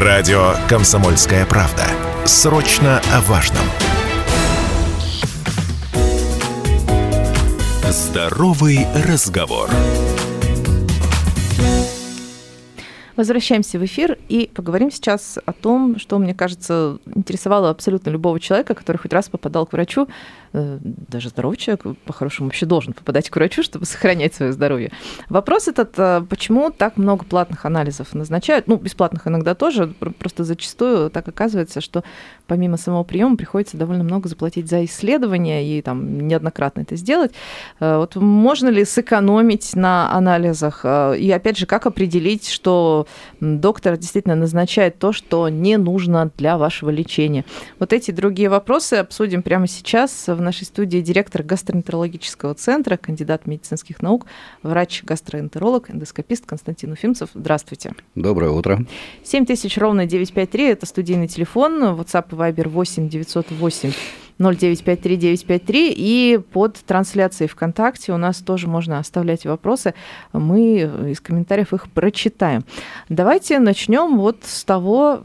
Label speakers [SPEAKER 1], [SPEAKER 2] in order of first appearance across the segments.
[SPEAKER 1] Радио «Комсомольская правда». Срочно о важном. Здоровый разговор.
[SPEAKER 2] Возвращаемся в эфир и поговорим сейчас о том, что, мне кажется, интересовало абсолютно любого человека, который хоть раз попадал к врачу. Э, даже здоровый человек, по-хорошему, вообще должен попадать к врачу, чтобы сохранять свое здоровье. Вопрос этот, э, почему так много платных анализов назначают? Ну, бесплатных иногда тоже, просто зачастую так оказывается, что помимо самого приема приходится довольно много заплатить за исследования и там неоднократно это сделать. Э, вот можно ли сэкономить на анализах? И опять же, как определить, что доктор действительно назначает то, что не нужно для вашего лечения? Вот эти другие вопросы обсудим прямо сейчас. В нашей студии директор гастроэнтерологического центра, кандидат медицинских наук, врач-гастроэнтеролог, эндоскопист Константин Уфимцев. Здравствуйте.
[SPEAKER 3] Доброе утро.
[SPEAKER 2] 7000 ровно 953 – это студийный телефон, WhatsApp Viber 8 908 0953953 и под трансляцией ВКонтакте у нас тоже можно оставлять вопросы. Мы из комментариев их прочитаем. Давайте начнем вот с того,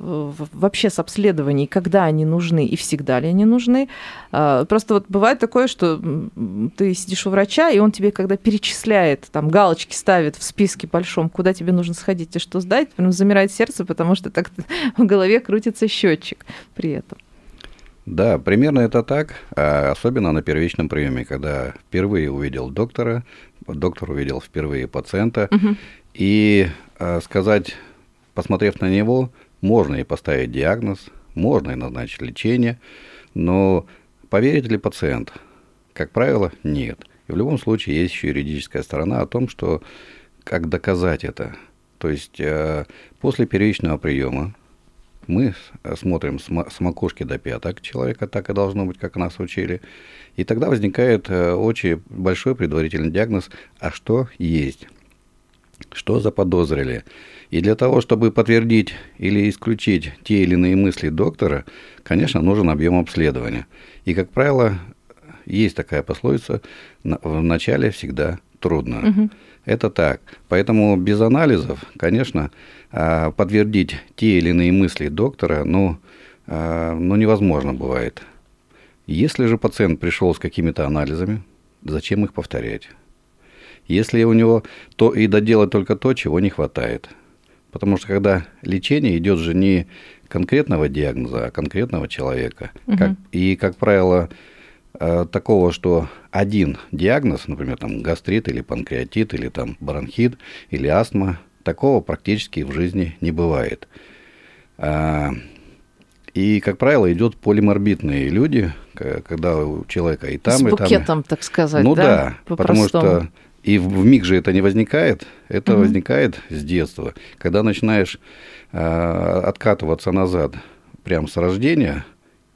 [SPEAKER 2] вообще с обследований, когда они нужны и всегда ли они нужны. А, просто вот бывает такое, что ты сидишь у врача, и он тебе, когда перечисляет, там галочки ставит в списке большом, куда тебе нужно сходить и что сдать, прям замирает сердце, потому что так в голове крутится счетчик при этом.
[SPEAKER 3] Да, примерно это так, а особенно на первичном приеме, когда впервые увидел доктора, доктор увидел впервые пациента, угу. и а, сказать, посмотрев на него, можно и поставить диагноз, можно и назначить лечение, но поверит ли пациент? Как правило, нет. И в любом случае есть еще юридическая сторона о том, что как доказать это. То есть э, после первичного приема мы смотрим с макушки до пяток человека, так и должно быть, как нас учили. И тогда возникает э, очень большой предварительный диагноз, а что есть, что заподозрили. И для того, чтобы подтвердить или исключить те или иные мысли доктора, конечно, нужен объем обследования. И, как правило, есть такая пословица, в начале всегда трудно. Угу. Это так. Поэтому без анализов, конечно, а, подтвердить те или иные мысли доктора, ну, а, ну невозможно бывает. Если же пациент пришел с какими-то анализами, зачем их повторять? Если у него то и доделать только то, чего не хватает. Потому что когда лечение идет же не конкретного диагноза, а конкретного человека. Угу. Как, и, как правило, такого, что один диагноз, например, там гастрит или панкреатит, или там бронхит, или астма – Такого практически в жизни не бывает. А, и, как правило, идет полиморбитные люди, когда у человека и там, С
[SPEAKER 2] и там. С букетом, так сказать,
[SPEAKER 3] Ну да, да потому что и в миг же это не возникает, это угу. возникает с детства. Когда начинаешь э, откатываться назад прямо с рождения,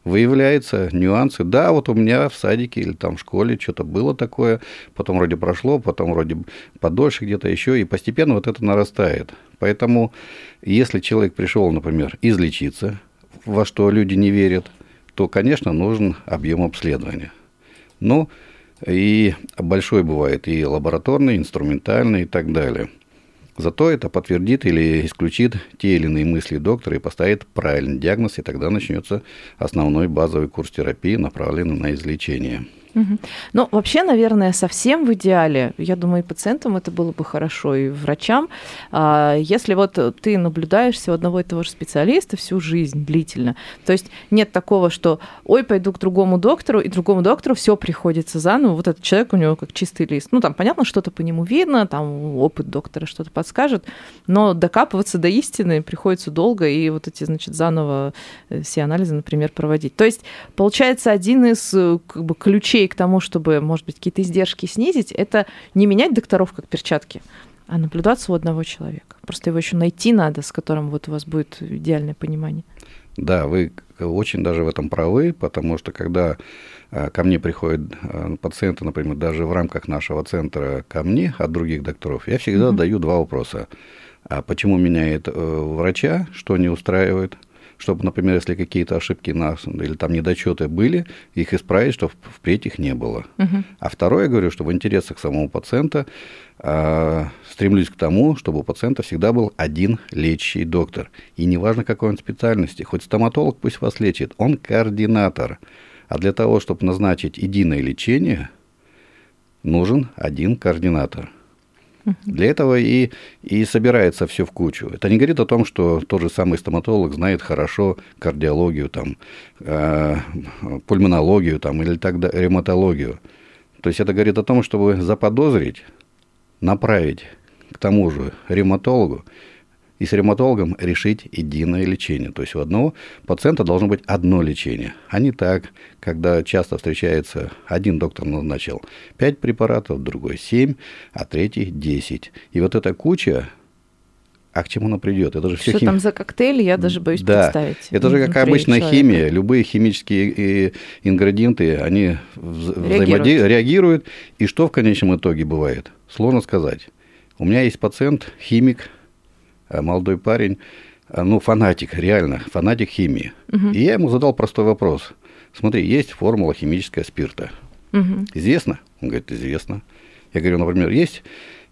[SPEAKER 3] выявляются нюансы. Да, вот у меня в садике или там в школе что-то было такое, потом вроде прошло, потом вроде подольше где-то еще, и постепенно вот это нарастает. Поэтому, если человек пришел, например, излечиться, во что люди не верят, то, конечно, нужен объем обследования. Ну, и большой бывает и лабораторный, инструментальный и так далее – Зато это подтвердит или исключит те или иные мысли доктора и поставит правильный диагноз, и тогда начнется основной базовый курс терапии, направленный на излечение.
[SPEAKER 2] Ну, вообще, наверное, совсем в идеале, я думаю, и пациентам это было бы хорошо, и врачам, а, если вот ты наблюдаешься у одного и того же специалиста всю жизнь длительно. То есть нет такого, что ой, пойду к другому доктору, и другому доктору все приходится заново. Вот этот человек у него как чистый лист. Ну, там, понятно, что-то по нему видно, там опыт доктора что-то подскажет, но докапываться до истины приходится долго, и вот эти, значит, заново э, все анализы, например, проводить. То есть, получается, один из э, как бы, ключей к тому, чтобы, может быть, какие-то издержки снизить, это не менять докторов как перчатки, а наблюдаться у одного человека. Просто его еще найти надо, с которым вот у вас будет идеальное понимание.
[SPEAKER 3] Да, вы очень даже в этом правы, потому что когда а, ко мне приходят а, пациенты, например, даже в рамках нашего центра ко мне от других докторов, я всегда mm-hmm. даю два вопроса. А почему меняет э, врача, что не устраивает? Чтобы, например, если какие-то ошибки нас или там недочеты были, их исправить, чтобы впредь их не было. Угу. А второе, я говорю, что в интересах самого пациента э, стремлюсь к тому, чтобы у пациента всегда был один лечащий доктор. И неважно, какой он специальности, хоть стоматолог пусть вас лечит, он координатор. А для того, чтобы назначить единое лечение, нужен один координатор. Для этого и, и собирается все в кучу. Это не говорит о том, что тот же самый стоматолог знает хорошо кардиологию, там, э, пульмонологию там, или тогда ревматологию. То есть это говорит о том, чтобы заподозрить, направить к тому же ревматологу, и с ревматологом решить единое лечение. То есть у одного пациента должно быть одно лечение, а не так, когда часто встречается, один доктор назначил 5 препаратов, другой 7, а третий 10. И вот эта куча а к чему она придет? Это же все
[SPEAKER 2] Что хим... там за коктейль, я даже боюсь да. представить.
[SPEAKER 3] Это же как обычная человека. химия. Любые химические ингредиенты, они реагируют. реагируют. И что в конечном итоге бывает? Сложно сказать. У меня есть пациент, химик, Э, молодой парень, э, ну, фанатик, реально, фанатик химии. Угу. И я ему задал простой вопрос. Смотри, есть формула химическая спирта. Угу. Известно? Он говорит, известно. Я говорю, например, есть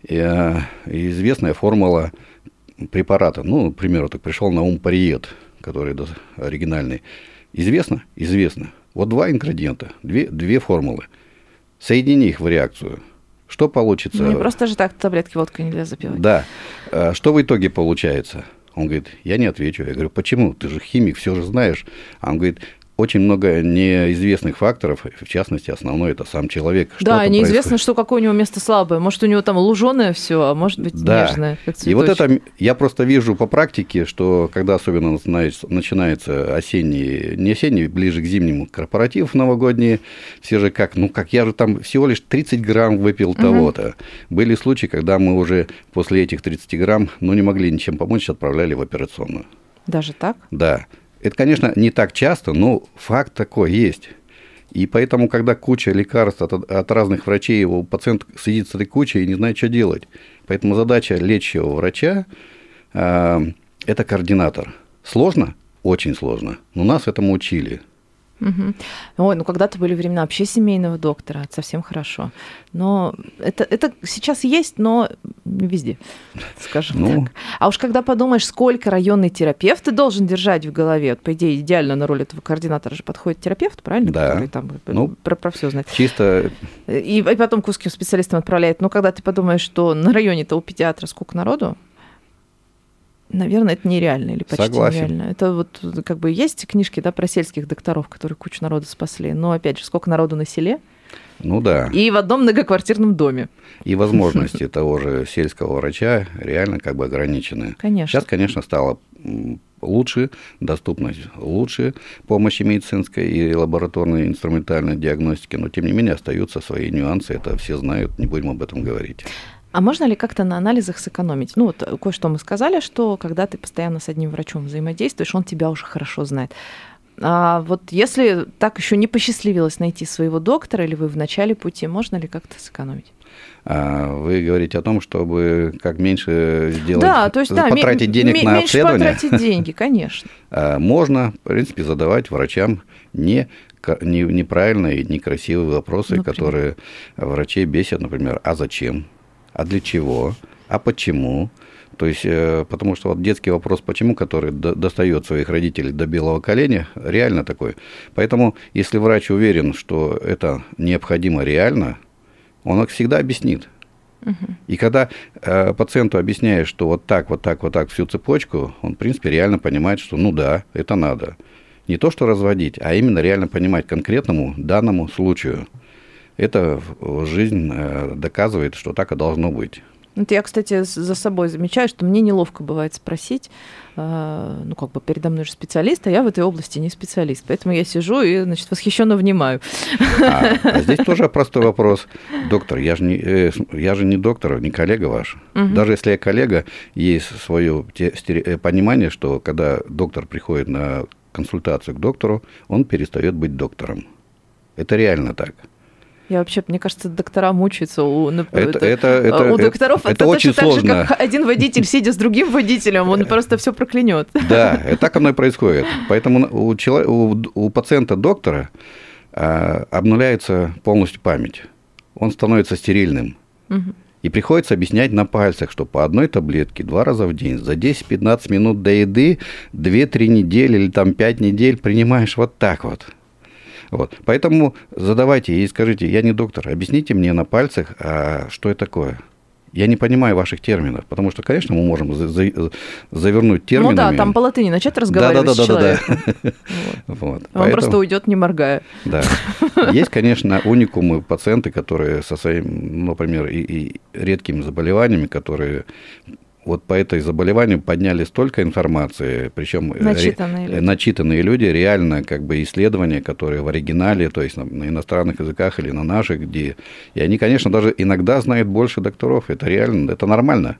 [SPEAKER 3] э, известная формула препарата. Ну, к примеру, так пришел на ум париет, который оригинальный. Известно? Известно. Вот два ингредиента, две, две формулы. Соедини их в реакцию – что получится?
[SPEAKER 2] Не просто же так таблетки водкой нельзя запивать.
[SPEAKER 3] Да. А что в итоге получается? Он говорит, я не отвечу. Я говорю, почему? Ты же химик, все же знаешь. А он говорит, очень много неизвестных факторов, в частности, основной это сам человек.
[SPEAKER 2] Да, неизвестно, происходит. что какое у него место слабое. Может, у него там луженое все, а может быть да. нежное.
[SPEAKER 3] и вот это я просто вижу по практике, что когда особенно начинается осенний, не осенний, ближе к зимнему корпоратив новогодние, все же как, ну как я же там всего лишь 30 грамм выпил угу. того-то. Были случаи, когда мы уже после этих 30 грамм, ну не могли ничем помочь, отправляли в операционную.
[SPEAKER 2] Даже так?
[SPEAKER 3] Да. Это, конечно, не так часто, но факт такой есть. И поэтому, когда куча лекарств от, от разных врачей, его пациент сидит с этой кучей и не знает, что делать. Поэтому задача лечащего врача э, – это координатор. Сложно? Очень сложно. Но нас этому учили.
[SPEAKER 2] Угу. Ой, ну когда-то были времена вообще семейного доктора, это совсем хорошо. Но это, это сейчас есть, но не везде, скажем ну... так. А уж когда подумаешь, сколько районный терапевт ты должен держать в голове, вот, по идее, идеально на роль этого координатора же подходит терапевт, правильно?
[SPEAKER 3] Да.
[SPEAKER 2] Который там ну, про, про все знает.
[SPEAKER 3] Чисто...
[SPEAKER 2] И, и потом к узким специалистам отправляет. Но когда ты подумаешь, что на районе-то у педиатра сколько народу, Наверное, это нереально или почти
[SPEAKER 3] Согласен.
[SPEAKER 2] нереально. Это вот как бы есть книжки да, про сельских докторов, которые кучу народу спасли. Но опять же, сколько народу на селе?
[SPEAKER 3] Ну да.
[SPEAKER 2] И в одном многоквартирном доме.
[SPEAKER 3] И возможности того же сельского врача реально как бы ограничены.
[SPEAKER 2] Конечно.
[SPEAKER 3] Сейчас, конечно, стало лучше, доступность лучше помощи медицинской и лабораторной инструментальной диагностики, но тем не менее остаются свои нюансы, это все знают, не будем об этом говорить.
[SPEAKER 2] А можно ли как-то на анализах сэкономить? Ну, вот кое-что мы сказали, что когда ты постоянно с одним врачом взаимодействуешь, он тебя уже хорошо знает. А вот если так еще не посчастливилось найти своего доктора, или вы в начале пути, можно ли как-то сэкономить?
[SPEAKER 3] А, вы говорите о том, чтобы как меньше сделать,
[SPEAKER 2] да, то есть, да,
[SPEAKER 3] потратить денег на
[SPEAKER 2] меньше
[SPEAKER 3] обследование.
[SPEAKER 2] потратить деньги, конечно.
[SPEAKER 3] А, можно, в принципе, задавать врачам не неправильные, некрасивые вопросы, Например? которые врачей бесят, например, а зачем? А для чего, а почему. То есть, э, потому что вот детский вопрос «почему», который достает своих родителей до белого коленя, реально такой. Поэтому, если врач уверен, что это необходимо реально, он всегда объяснит. И когда э, пациенту объясняешь, что вот так, вот так, вот так всю цепочку, он, в принципе, реально понимает, что ну да, это надо. Не то, что разводить, а именно реально понимать конкретному данному случаю это жизнь э, доказывает, что так и должно быть.
[SPEAKER 2] Вот я, кстати, за собой замечаю, что мне неловко бывает спросить, э, ну, как бы передо мной же специалист, а я в этой области не специалист. Поэтому я сижу и, значит, восхищенно внимаю.
[SPEAKER 3] А, а здесь тоже простой вопрос. Доктор, я же не, э, я же не доктор, не коллега ваш. Угу. Даже если я коллега, есть свое понимание, что когда доктор приходит на консультацию к доктору, он перестает быть доктором. Это реально так.
[SPEAKER 2] Я вообще, мне кажется, доктора мучаются у,
[SPEAKER 3] это, это, это,
[SPEAKER 2] у докторов.
[SPEAKER 3] Это, это очень
[SPEAKER 2] так
[SPEAKER 3] сложно.
[SPEAKER 2] же, как один водитель, сидя с другим водителем, он просто все проклянет.
[SPEAKER 3] Да, так оно и происходит. Поэтому у, человека, у, у пациента доктора а, обнуляется полностью память. Он становится стерильным. Угу. И приходится объяснять на пальцах, что по одной таблетке два раза в день за 10-15 минут до еды 2-3 недели или там 5 недель принимаешь вот так вот. Вот. Поэтому задавайте и скажите, я не доктор, объясните мне на пальцах, а что это такое. Я не понимаю ваших терминов, потому что, конечно, мы можем за, за, завернуть терминами.
[SPEAKER 2] Ну да, там по латыни начать разговаривать да, да, да, с человеком. Да, да,
[SPEAKER 3] да. Вот.
[SPEAKER 2] Он Поэтому, просто уйдет, не моргая.
[SPEAKER 3] Да. Есть, конечно, уникумы пациенты, которые со своим, например, и, и редкими заболеваниями, которые вот по этой заболеванию подняли столько информации, причем
[SPEAKER 2] начитанные, ре, люди.
[SPEAKER 3] начитанные люди, реально как бы исследования, которые в оригинале, то есть на, на иностранных языках или на наших, где... И они, конечно, даже иногда знают больше докторов, это реально, это нормально.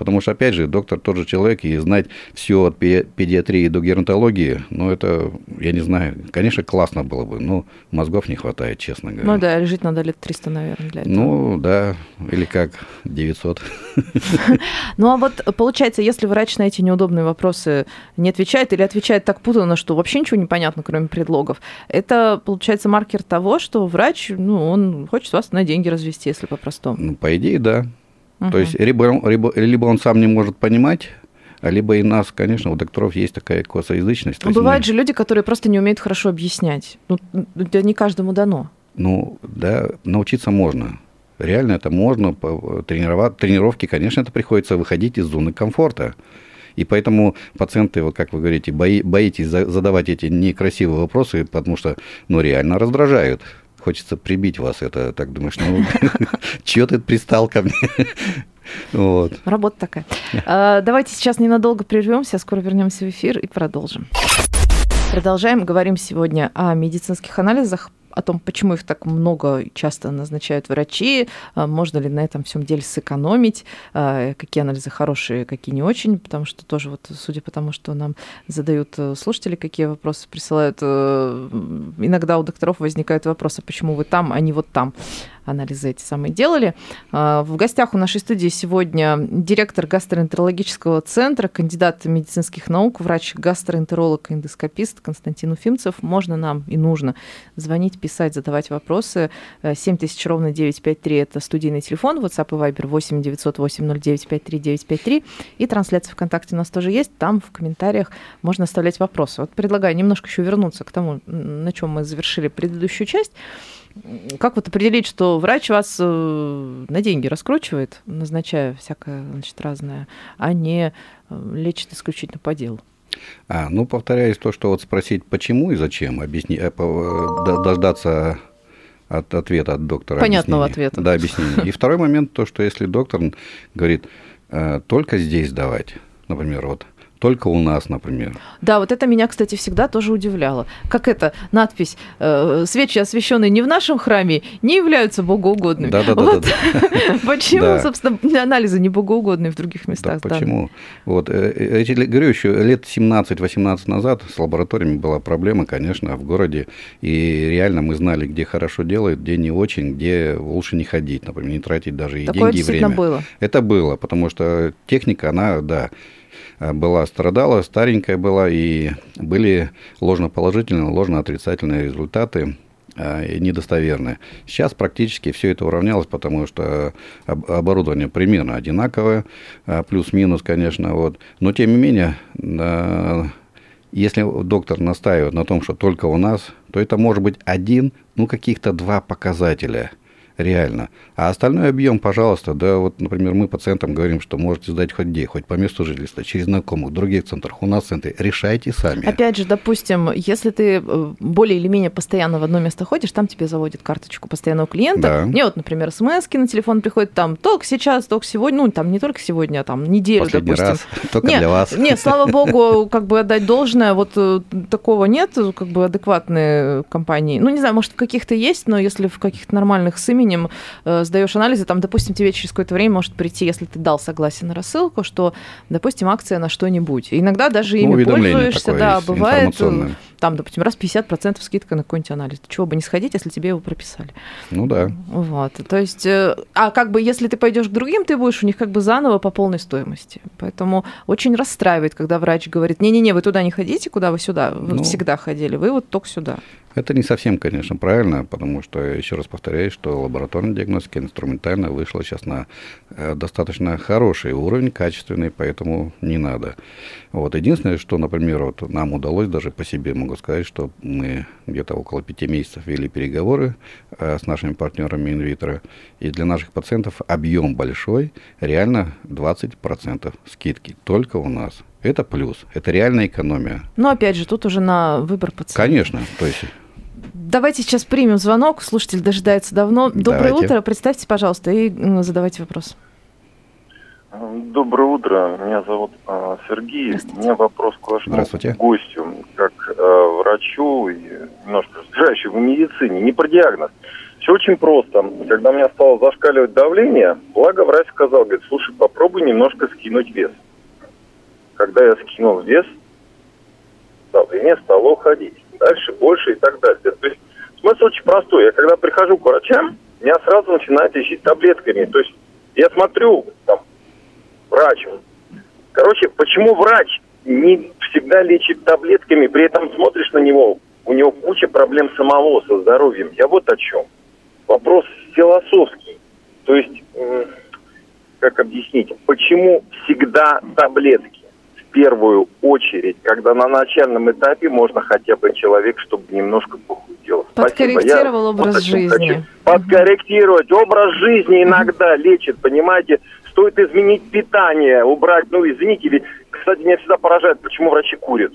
[SPEAKER 3] Потому что, опять же, доктор тот же человек, и знать все от педиатрии до геронтологии, ну, это, я не знаю, конечно, классно было бы, но мозгов не хватает, честно говоря.
[SPEAKER 2] Ну да, жить надо лет 300, наверное, для этого.
[SPEAKER 3] Ну да, или как, 900.
[SPEAKER 2] Ну а вот получается, если врач на эти неудобные вопросы не отвечает или отвечает так путанно, что вообще ничего не понятно, кроме предлогов, это, получается, маркер того, что врач, ну, он хочет вас на деньги развести, если по-простому.
[SPEAKER 3] Ну, по идее, да. Угу. То есть либо, либо, либо он сам не может понимать, либо и нас, конечно, у докторов есть такая косоязычность.
[SPEAKER 2] Но бывают мы... же люди, которые просто не умеют хорошо объяснять. Ну, это не каждому дано.
[SPEAKER 3] Ну, да, научиться можно. Реально это можно. Тренировать, тренировки, конечно, это приходится выходить из зоны комфорта. И поэтому пациенты, вот как вы говорите, бои, боитесь задавать эти некрасивые вопросы, потому что, ну, реально раздражают хочется прибить вас. Это так думаешь, ну, чего ты пристал ко мне?
[SPEAKER 2] Вот. Работа такая. А, давайте сейчас ненадолго прервемся, скоро вернемся в эфир и продолжим. Продолжаем. Говорим сегодня о медицинских анализах о том, почему их так много часто назначают врачи, а, можно ли на этом всем деле сэкономить, а, какие анализы хорошие, какие не очень, потому что тоже вот, судя по тому, что нам задают э, слушатели, какие вопросы присылают, э, иногда у докторов возникают вопросы, почему вы там, а не вот там анализы эти самые делали. А, в гостях у нашей студии сегодня директор гастроэнтерологического центра, кандидат медицинских наук, врач-гастроэнтеролог, эндоскопист Константин Уфимцев. Можно нам и нужно звонить, писать, задавать вопросы. 7000 ровно 953 – это студийный телефон, WhatsApp и Viber 8 908 0953 953. И трансляция ВКонтакте у нас тоже есть. Там в комментариях можно оставлять вопросы. Вот предлагаю немножко еще вернуться к тому, на чем мы завершили предыдущую часть. Как вот определить, что врач вас э, на деньги раскручивает, назначая всякое, значит, разное, а не э, лечит исключительно по делу?
[SPEAKER 3] А, ну, повторяюсь, то, что вот спросить, почему и зачем, объяснить, э, дождаться от ответа от доктора.
[SPEAKER 2] Понятного объяснения. ответа.
[SPEAKER 3] Да, объяснение. И второй момент, то, что если доктор говорит, только здесь давать, например, вот только у нас, например.
[SPEAKER 2] Да, вот это меня, кстати, всегда тоже удивляло. Как это надпись э, «Свечи, освященные не в нашем храме, не являются богоугодными».
[SPEAKER 3] Да-да-да.
[SPEAKER 2] Вот. Почему, собственно, анализы не богоугодные в других местах?
[SPEAKER 3] Да, почему? Вот, э, эти, говорю, еще лет 17-18 назад с лабораториями была проблема, конечно, в городе, и реально мы знали, где хорошо делают, где не очень, где лучше не ходить, например, не тратить даже и Такое деньги, и время.
[SPEAKER 2] было?
[SPEAKER 3] Это было, потому что техника, она, да, Э, была, страдала, старенькая была, и были ложноположительные, ложноотрицательные результаты э, недостоверные. Сейчас практически все это уравнялось, потому что оборудование примерно одинаковое, э, плюс-минус, конечно, вот. но тем не менее, если доктор настаивает на том, что только у нас, то это может быть один, ну каких-то два показателя – реально. А остальной объем, пожалуйста, да, вот, например, мы пациентам говорим, что можете сдать хоть где, хоть по месту жительства, через знакомых, в других центрах, у нас в центре, решайте сами.
[SPEAKER 2] Опять же, допустим, если ты э, более или менее постоянно в одно место ходишь, там тебе заводят карточку постоянного клиента. Да. Мне вот, например, смс на телефон приходит там только сейчас, только сегодня, ну, там не только сегодня, а там неделю,
[SPEAKER 3] Последний
[SPEAKER 2] допустим.
[SPEAKER 3] раз, только нет, для вас.
[SPEAKER 2] Нет, слава богу, как бы отдать должное, вот э, такого нет, как бы адекватные компании. Ну, не знаю, может, в каких-то есть, но если в каких-то нормальных с именем э, сдаешь анализы, там, допустим, тебе через какое-то время может прийти, если ты дал согласие на рассылку, что, допустим, акция на что-нибудь. иногда даже ими ну, пользуешься, да, бывает. Там, допустим, раз 50% скидка на какой-нибудь анализ. Чего бы не сходить, если тебе его прописали.
[SPEAKER 3] Ну да.
[SPEAKER 2] Вот. То есть, э, а как бы если ты пойдешь к другим, ты будешь у них как бы заново по полной стоимости. Поэтому очень расстраивает, когда врач говорит, не-не-не, вы туда не ходите, куда вы сюда, вы ну, всегда ходили, вы вот только сюда.
[SPEAKER 3] Это не совсем, конечно, правильно, потому что, еще раз повторяю, что лабораторная диагностика инструментально вышла сейчас на э, достаточно хороший уровень, качественный, поэтому не надо. Вот. Единственное, что, например, вот нам удалось, даже по себе могу сказать, что мы где-то около пяти месяцев вели переговоры э, с нашими партнерами инвитро, и для наших пациентов объем большой, реально 20% скидки только у нас. Это плюс, это реальная экономия.
[SPEAKER 2] Но опять же, тут уже на выбор пациента.
[SPEAKER 3] Конечно, то есть
[SPEAKER 2] Давайте сейчас примем звонок. Слушатель дожидается давно. Доброе Давайте. утро. Представьте, пожалуйста, и задавайте вопрос.
[SPEAKER 4] Доброе утро. Меня зовут а, Сергей. У меня вопрос к вашему гостю, как врачу и немножко разбирающему в медицине. Не про диагноз. Все очень просто. Когда у меня стало зашкаливать давление, благо врач сказал, говорит, слушай, попробуй немножко скинуть вес. Когда я скинул вес, давление стало уходить дальше больше и так далее. То есть смысл очень простой. Я когда прихожу к врачам, меня сразу начинают лечить таблетками. То есть я смотрю, там, врач. Короче, почему врач не всегда лечит таблетками, при этом смотришь на него, у него куча проблем самого со здоровьем. Я вот о чем. Вопрос философский. То есть, как объяснить, почему всегда таблетки? первую очередь, когда на начальном этапе можно хотя бы человек, чтобы немножко похудел.
[SPEAKER 2] Подкорректировал Я образ вот жизни. Хочу.
[SPEAKER 4] Подкорректировать образ жизни иногда лечит, понимаете? Стоит изменить питание, убрать, ну извините, кстати, меня всегда поражает, почему врачи курят.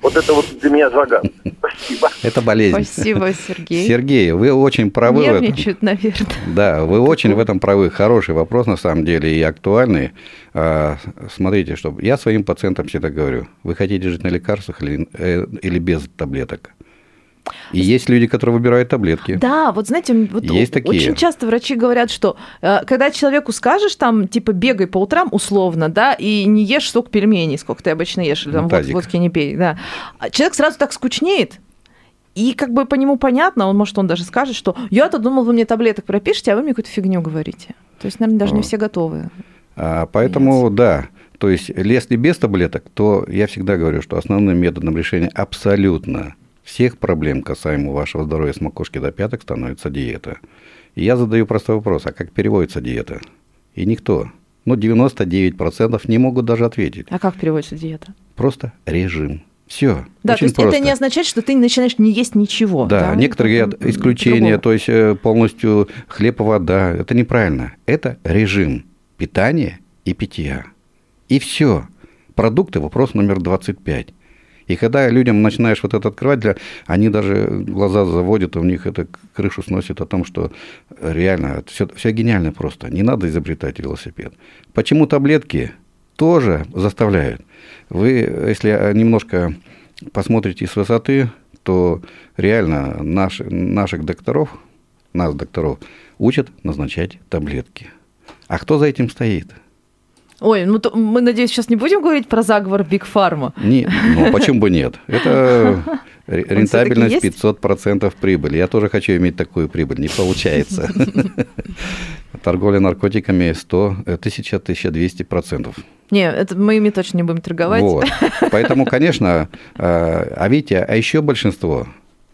[SPEAKER 4] Вот это вот для меня загадка. Спасибо.
[SPEAKER 3] Это болезнь.
[SPEAKER 2] Спасибо, Сергей.
[SPEAKER 3] Сергей, вы очень правы.
[SPEAKER 2] Нервничают, наверное.
[SPEAKER 3] Да, вы очень в этом правы. Хороший вопрос, на самом деле, и актуальный. А, смотрите, что я своим пациентам всегда говорю, вы хотите жить на лекарствах или, э, или без таблеток? И есть люди, которые выбирают таблетки.
[SPEAKER 2] Да, вот знаете, вот есть такие. очень часто врачи говорят, что э, когда человеку скажешь, там, типа, бегай по утрам, условно, да, и не ешь столько пельменей, сколько ты обычно ешь, или там вот, водки не пей, да, а человек сразу так скучнеет, и как бы по нему понятно, он может, он даже скажет, что я-то думал, вы мне таблеток пропишете, а вы мне какую-то фигню говорите. То есть, наверное, даже не все готовы.
[SPEAKER 3] А, поэтому, Нет. да, то есть, если без таблеток, то я всегда говорю, что основным методом решения абсолютно всех проблем, касаемо вашего здоровья с макушки до пяток, становится диета. И я задаю простой вопрос, а как переводится диета? И никто, ну 99% не могут даже ответить.
[SPEAKER 2] А как переводится диета?
[SPEAKER 3] Просто режим. Все.
[SPEAKER 2] Да, то есть просто. это не означает, что ты начинаешь не есть ничего.
[SPEAKER 3] Да, да? некоторые говорят исключение, то есть э, полностью хлеб и вода. Это неправильно. Это режим питания и питья. И все. Продукты вопрос номер 25. И когда людям начинаешь вот это открывать, для, они даже глаза заводят, у них это крышу сносит о том, что реально все, все гениально просто. Не надо изобретать велосипед. Почему таблетки тоже заставляют? Вы, если немножко посмотрите с высоты, то реально наш, наших докторов, нас, докторов, учат назначать таблетки. А кто за этим стоит?
[SPEAKER 2] Ой, ну то, мы, надеюсь, сейчас не будем говорить про заговор Биг Фарма.
[SPEAKER 3] Не, ну почему бы нет? Это рентабельность 500% прибыли. Я тоже хочу иметь такую прибыль, не получается. Торговля наркотиками 100, 1000-1200%.
[SPEAKER 2] Не, это мы ими точно не будем торговать. Вот.
[SPEAKER 3] Поэтому, конечно, а, а видите, а еще большинство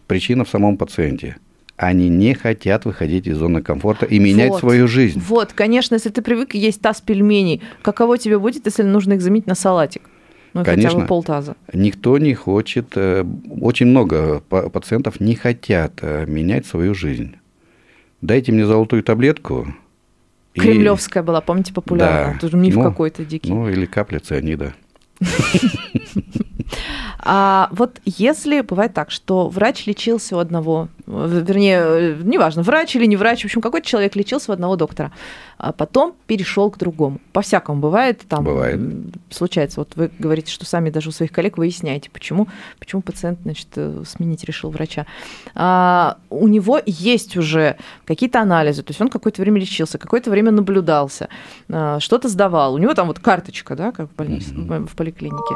[SPEAKER 3] причина в самом пациенте – они не хотят выходить из зоны комфорта и менять вот, свою жизнь.
[SPEAKER 2] Вот, конечно, если ты привык есть таз пельменей, каково тебе будет, если нужно их заменить на салатик? Ну,
[SPEAKER 3] Конечно,
[SPEAKER 2] хотя бы полтаза.
[SPEAKER 3] Никто не хочет, э, очень много пациентов не хотят э, менять свою жизнь. Дайте мне золотую таблетку.
[SPEAKER 2] Кремлевская и... была, помните, популярная? Да. Тоже миф ну, какой-то дикий.
[SPEAKER 3] Ну, или капля цианида.
[SPEAKER 2] А вот если бывает так, что врач лечился у одного, вернее, неважно, врач или не врач, в общем, какой-то человек лечился у одного доктора, а потом перешел к другому. По-всякому бывает, там
[SPEAKER 3] бывает.
[SPEAKER 2] случается. Вот вы говорите, что сами даже у своих коллег выясняете, почему, почему пациент, значит, э, сменить решил врача. А, у него есть уже какие-то анализы, то есть он какое-то время лечился, какое-то время наблюдался, а, что-то сдавал. У него там вот карточка, да, как в больнице, mm-hmm. в поликлинике.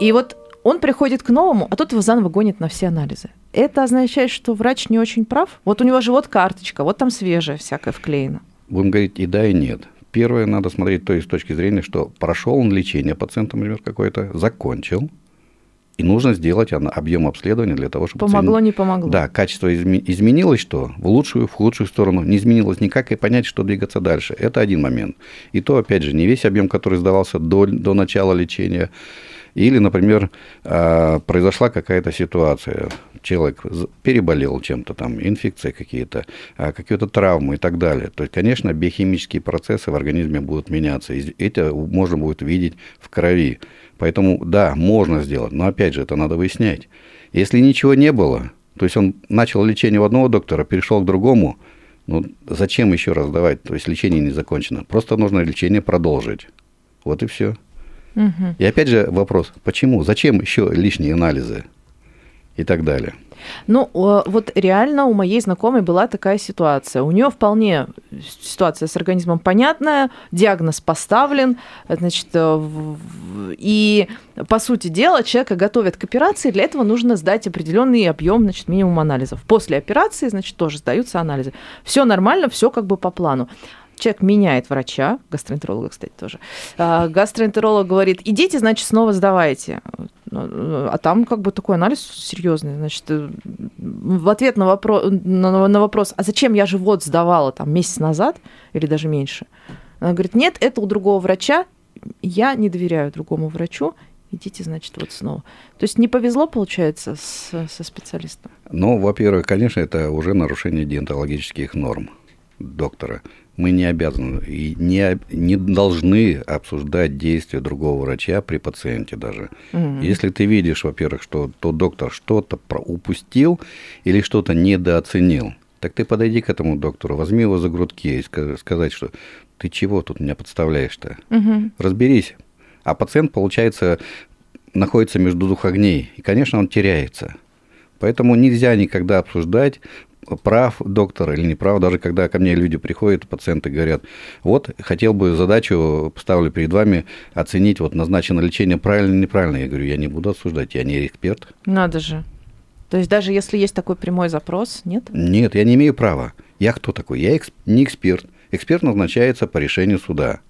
[SPEAKER 2] И вот Он приходит к новому, а тот его заново гонит на все анализы. Это означает, что врач не очень прав? Вот у него же вот карточка, вот там свежая всякая вклеена.
[SPEAKER 3] Будем говорить и да, и нет. Первое, надо смотреть то есть с точки зрения, что прошел он лечение пациента, например, какое-то, закончил, и нужно сделать объем обследования для того, чтобы...
[SPEAKER 2] Помогло, оценить... не помогло.
[SPEAKER 3] Да, качество изме... изменилось что? В лучшую, в худшую сторону. Не изменилось никак, и понять, что двигаться дальше. Это один момент. И то, опять же, не весь объем, который сдавался до, до начала лечения. Или, например, а, произошла какая-то ситуация, человек переболел чем-то там, инфекции какие-то, а, какие-то травмы и так далее. То есть, конечно, биохимические процессы в организме будут меняться. И это можно будет видеть в крови. Поэтому, да, можно сделать, но опять же, это надо выяснять. Если ничего не было, то есть он начал лечение у одного доктора, перешел к другому, ну зачем еще раз давать? То есть лечение не закончено. Просто нужно лечение продолжить. Вот и все. Угу. И опять же вопрос, почему? Зачем еще лишние анализы? И так далее.
[SPEAKER 2] Ну, вот реально у моей знакомой была такая ситуация. У нее вполне ситуация с организмом понятная, диагноз поставлен, значит, э, и по сути дела человека готовят к операции, для этого нужно сдать определенный объем, значит, минимум анализов. После операции, значит, тоже сдаются анализы. Все нормально, все как бы по плану человек меняет врача, гастроэнтеролога, кстати, тоже. А, гастроэнтеролог говорит, идите, значит, снова сдавайте. А там как бы такой анализ серьезный. Значит, э, в ответ на вопрос, на вопрос, а зачем я живот сдавала там месяц назад или даже меньше, она говорит, нет, это у другого врача, я не доверяю другому врачу, идите, значит, вот снова. То есть не повезло, получается, с, со специалистом?
[SPEAKER 3] Ну, во-первых, конечно, это уже нарушение диентологических норм доктора мы не обязаны и не, не должны обсуждать действия другого врача при пациенте даже. Угу. Если ты видишь, во-первых, что тот доктор что-то упустил или что-то недооценил, так ты подойди к этому доктору, возьми его за грудки и сказать, что ты чего тут меня подставляешь-то? Угу. Разберись. А пациент, получается, находится между двух огней, и, конечно, он теряется. Поэтому нельзя никогда обсуждать прав доктор или не прав, даже когда ко мне люди приходят, пациенты говорят, вот, хотел бы задачу, поставлю перед вами, оценить, вот, назначено лечение правильно или неправильно. Я говорю, я не буду осуждать, я не эксперт.
[SPEAKER 2] Надо же. То есть даже если есть такой прямой запрос, нет?
[SPEAKER 3] Нет, я не имею права. Я кто такой? Я не эксперт. Эксперт назначается по решению суда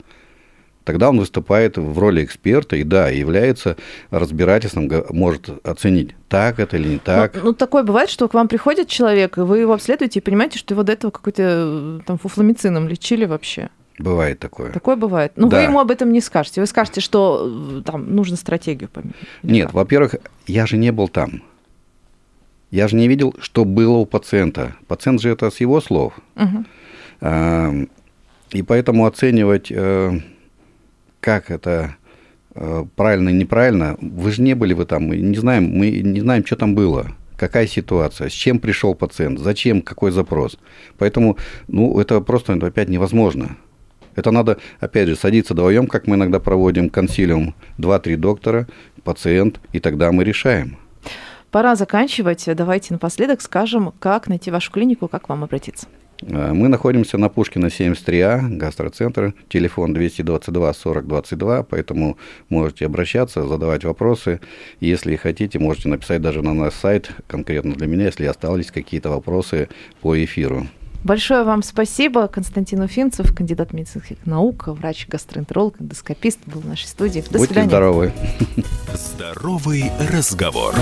[SPEAKER 3] тогда он выступает в роли эксперта и, да, является разбирательством, может оценить, так это или не ну, так.
[SPEAKER 2] Ну, ну, такое бывает, что к вам приходит человек, и вы его обследуете и понимаете, что его до этого какой-то э, там фуфламицином лечили вообще.
[SPEAKER 3] Бывает такое.
[SPEAKER 2] Такое бывает. Но да. вы ему об этом не скажете. Вы скажете, что э, там нужно стратегию поменять.
[SPEAKER 3] Нет, во-первых, я же не был там. Я же не видел, что было у пациента. Пациент же это с его слов. Угу. И поэтому оценивать э, как это э, правильно неправильно, вы же не были вы там, мы не знаем, мы не знаем, что там было, какая ситуация, с чем пришел пациент, зачем, какой запрос. Поэтому, ну, это просто опять невозможно. Это надо, опять же, садиться вдвоем, как мы иногда проводим консилиум, два-три доктора, пациент, и тогда мы решаем.
[SPEAKER 2] Пора заканчивать. Давайте напоследок скажем, как найти вашу клинику, как вам обратиться.
[SPEAKER 3] Э, мы находимся на Пушкина 73А, гастроцентр, телефон 222 40 22, поэтому можете обращаться, задавать вопросы. Если хотите, можете написать даже на наш сайт, конкретно для меня, если остались какие-то вопросы по эфиру.
[SPEAKER 2] Большое вам спасибо. Константин Уфимцев, кандидат медицинских наук, врач-гастроэнтеролог, эндоскопист был в нашей студии.
[SPEAKER 3] До Будьте свидания. здоровы.
[SPEAKER 1] Здоровый разговор.